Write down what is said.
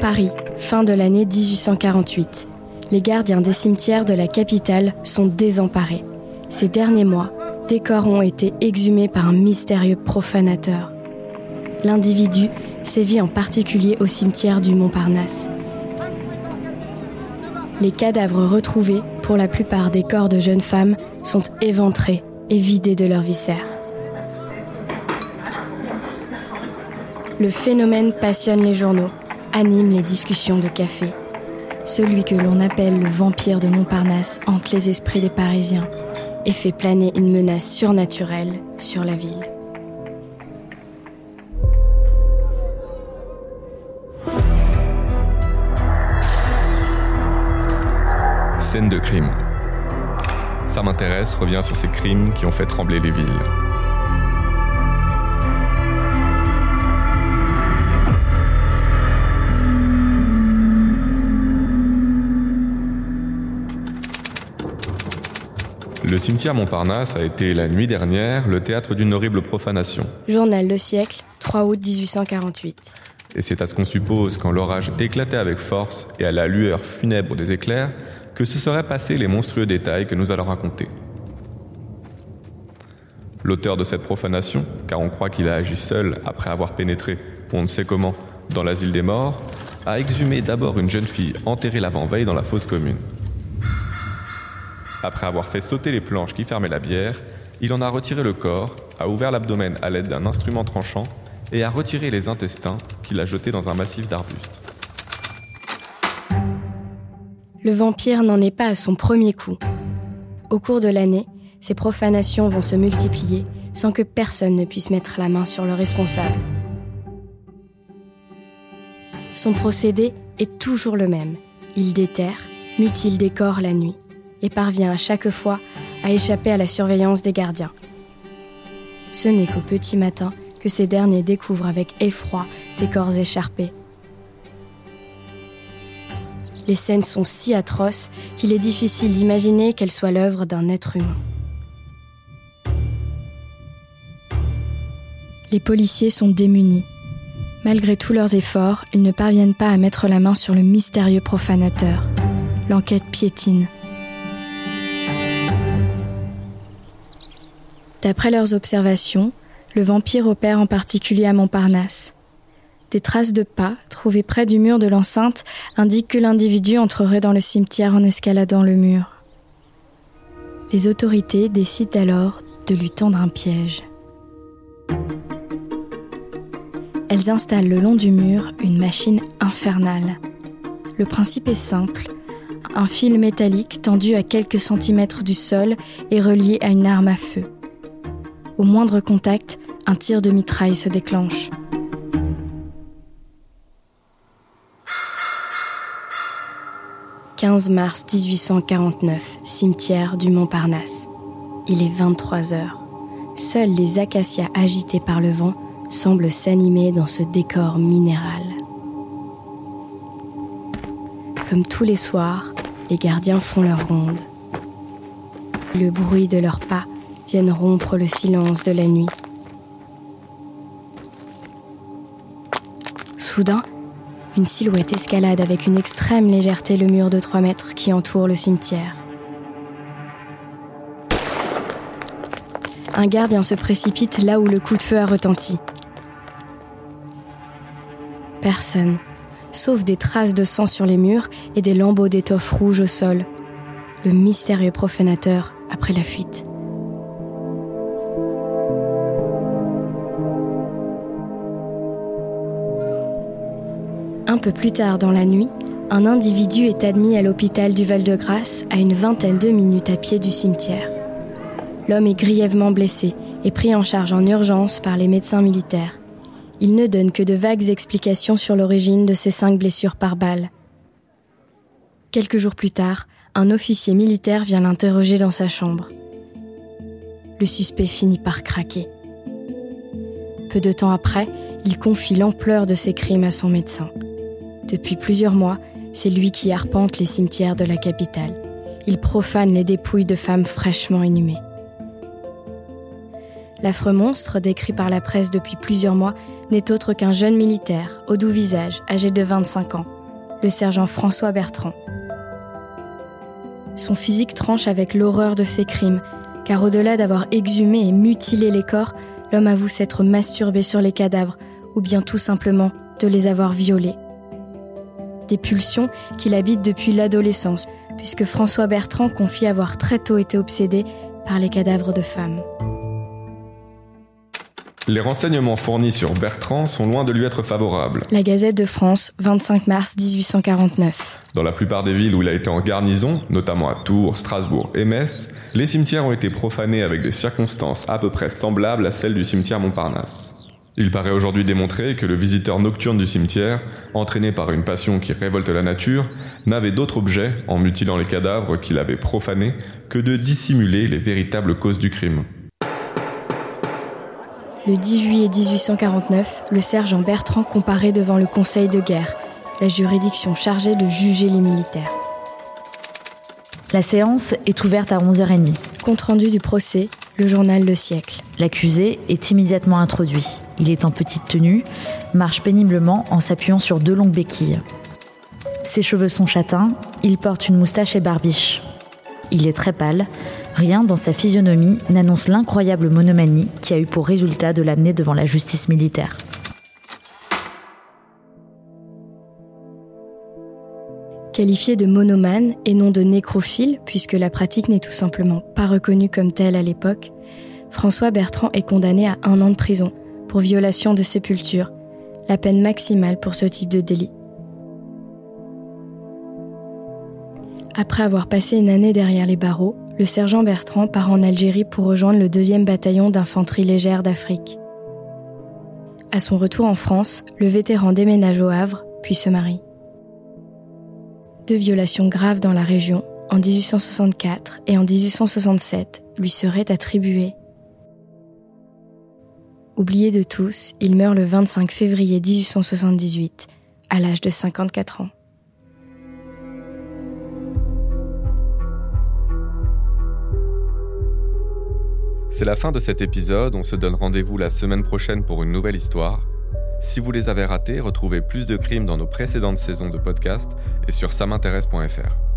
Paris, fin de l'année 1848. Les gardiens des cimetières de la capitale sont désemparés. Ces derniers mois, des corps ont été exhumés par un mystérieux profanateur. L'individu sévit en particulier au cimetière du Montparnasse. Les cadavres retrouvés, pour la plupart des corps de jeunes femmes, sont éventrés et vidés de leurs viscères. Le phénomène passionne les journaux, anime les discussions de café. Celui que l'on appelle le vampire de Montparnasse hante les esprits des Parisiens et fait planer une menace surnaturelle sur la ville. Scène de crime. Ça m'intéresse revient sur ces crimes qui ont fait trembler les villes. Le cimetière Montparnasse a été la nuit dernière le théâtre d'une horrible profanation. Journal Le Siècle, 3 août 1848. Et c'est à ce qu'on suppose quand l'orage éclatait avec force et à la lueur funèbre des éclairs que se seraient passés les monstrueux détails que nous allons raconter. L'auteur de cette profanation, car on croit qu'il a agi seul après avoir pénétré, on ne sait comment, dans l'asile des morts, a exhumé d'abord une jeune fille enterrée l'avant-veille dans la fosse commune. Après avoir fait sauter les planches qui fermaient la bière, il en a retiré le corps, a ouvert l'abdomen à l'aide d'un instrument tranchant et a retiré les intestins qu'il a jetés dans un massif d'arbustes. Le vampire n'en est pas à son premier coup. Au cours de l'année, ces profanations vont se multiplier sans que personne ne puisse mettre la main sur le responsable. Son procédé est toujours le même. Il déterre, mutile des corps la nuit et parvient à chaque fois à échapper à la surveillance des gardiens. Ce n'est qu'au petit matin que ces derniers découvrent avec effroi ces corps écharpés. Les scènes sont si atroces qu'il est difficile d'imaginer qu'elles soient l'œuvre d'un être humain. Les policiers sont démunis. Malgré tous leurs efforts, ils ne parviennent pas à mettre la main sur le mystérieux profanateur. L'enquête piétine. D'après leurs observations, le vampire opère en particulier à Montparnasse. Des traces de pas, trouvées près du mur de l'enceinte, indiquent que l'individu entrerait dans le cimetière en escaladant le mur. Les autorités décident alors de lui tendre un piège. Elles installent le long du mur une machine infernale. Le principe est simple. Un fil métallique tendu à quelques centimètres du sol est relié à une arme à feu. Au moindre contact, un tir de mitraille se déclenche. « 15 mars 1849, cimetière du Montparnasse. Il est 23 heures. Seuls les acacias agités par le vent semblent s'animer dans ce décor minéral. Comme tous les soirs, les gardiens font leur ronde. Le bruit de leurs pas viennent rompre le silence de la nuit. Soudain, une silhouette escalade avec une extrême légèreté le mur de 3 mètres qui entoure le cimetière. Un gardien se précipite là où le coup de feu a retenti. Personne, sauf des traces de sang sur les murs et des lambeaux d'étoffe rouge au sol. Le mystérieux profanateur après la fuite. Un peu plus tard dans la nuit, un individu est admis à l'hôpital du Val-de-Grâce à une vingtaine de minutes à pied du cimetière. L'homme est grièvement blessé et pris en charge en urgence par les médecins militaires. Il ne donne que de vagues explications sur l'origine de ces cinq blessures par balle. Quelques jours plus tard, un officier militaire vient l'interroger dans sa chambre. Le suspect finit par craquer. Peu de temps après, il confie l'ampleur de ses crimes à son médecin. Depuis plusieurs mois, c'est lui qui arpente les cimetières de la capitale. Il profane les dépouilles de femmes fraîchement inhumées. L'affreux monstre, décrit par la presse depuis plusieurs mois, n'est autre qu'un jeune militaire, au doux visage, âgé de 25 ans, le sergent François Bertrand. Son physique tranche avec l'horreur de ses crimes, car au-delà d'avoir exhumé et mutilé les corps, l'homme avoue s'être masturbé sur les cadavres, ou bien tout simplement de les avoir violés. Des pulsions qu'il habite depuis l'adolescence, puisque François Bertrand confie avoir très tôt été obsédé par les cadavres de femmes. Les renseignements fournis sur Bertrand sont loin de lui être favorables. La Gazette de France, 25 mars 1849. Dans la plupart des villes où il a été en garnison, notamment à Tours, Strasbourg et Metz, les cimetières ont été profanés avec des circonstances à peu près semblables à celles du cimetière Montparnasse. Il paraît aujourd'hui démontré que le visiteur nocturne du cimetière, entraîné par une passion qui révolte la nature, n'avait d'autre objet, en mutilant les cadavres qu'il avait profanés, que de dissimuler les véritables causes du crime. Le 10 juillet 1849, le sergent Bertrand comparaît devant le Conseil de guerre, la juridiction chargée de juger les militaires. La séance est ouverte à 11h30. Compte rendu du procès, le journal Le Siècle. L'accusé est immédiatement introduit. Il est en petite tenue, marche péniblement en s'appuyant sur deux longues béquilles. Ses cheveux sont châtains, il porte une moustache et barbiche. Il est très pâle, Rien dans sa physionomie n'annonce l'incroyable monomanie qui a eu pour résultat de l'amener devant la justice militaire. Qualifié de monomane et non de nécrophile, puisque la pratique n'est tout simplement pas reconnue comme telle à l'époque, François Bertrand est condamné à un an de prison pour violation de sépulture, la peine maximale pour ce type de délit. Après avoir passé une année derrière les barreaux, le sergent Bertrand part en Algérie pour rejoindre le 2e bataillon d'infanterie légère d'Afrique. À son retour en France, le vétéran déménage au Havre, puis se marie. Deux violations graves dans la région, en 1864 et en 1867, lui seraient attribuées. Oublié de tous, il meurt le 25 février 1878, à l'âge de 54 ans. C'est la fin de cet épisode, on se donne rendez-vous la semaine prochaine pour une nouvelle histoire. Si vous les avez ratés, retrouvez plus de crimes dans nos précédentes saisons de podcast et sur samintéresse.fr.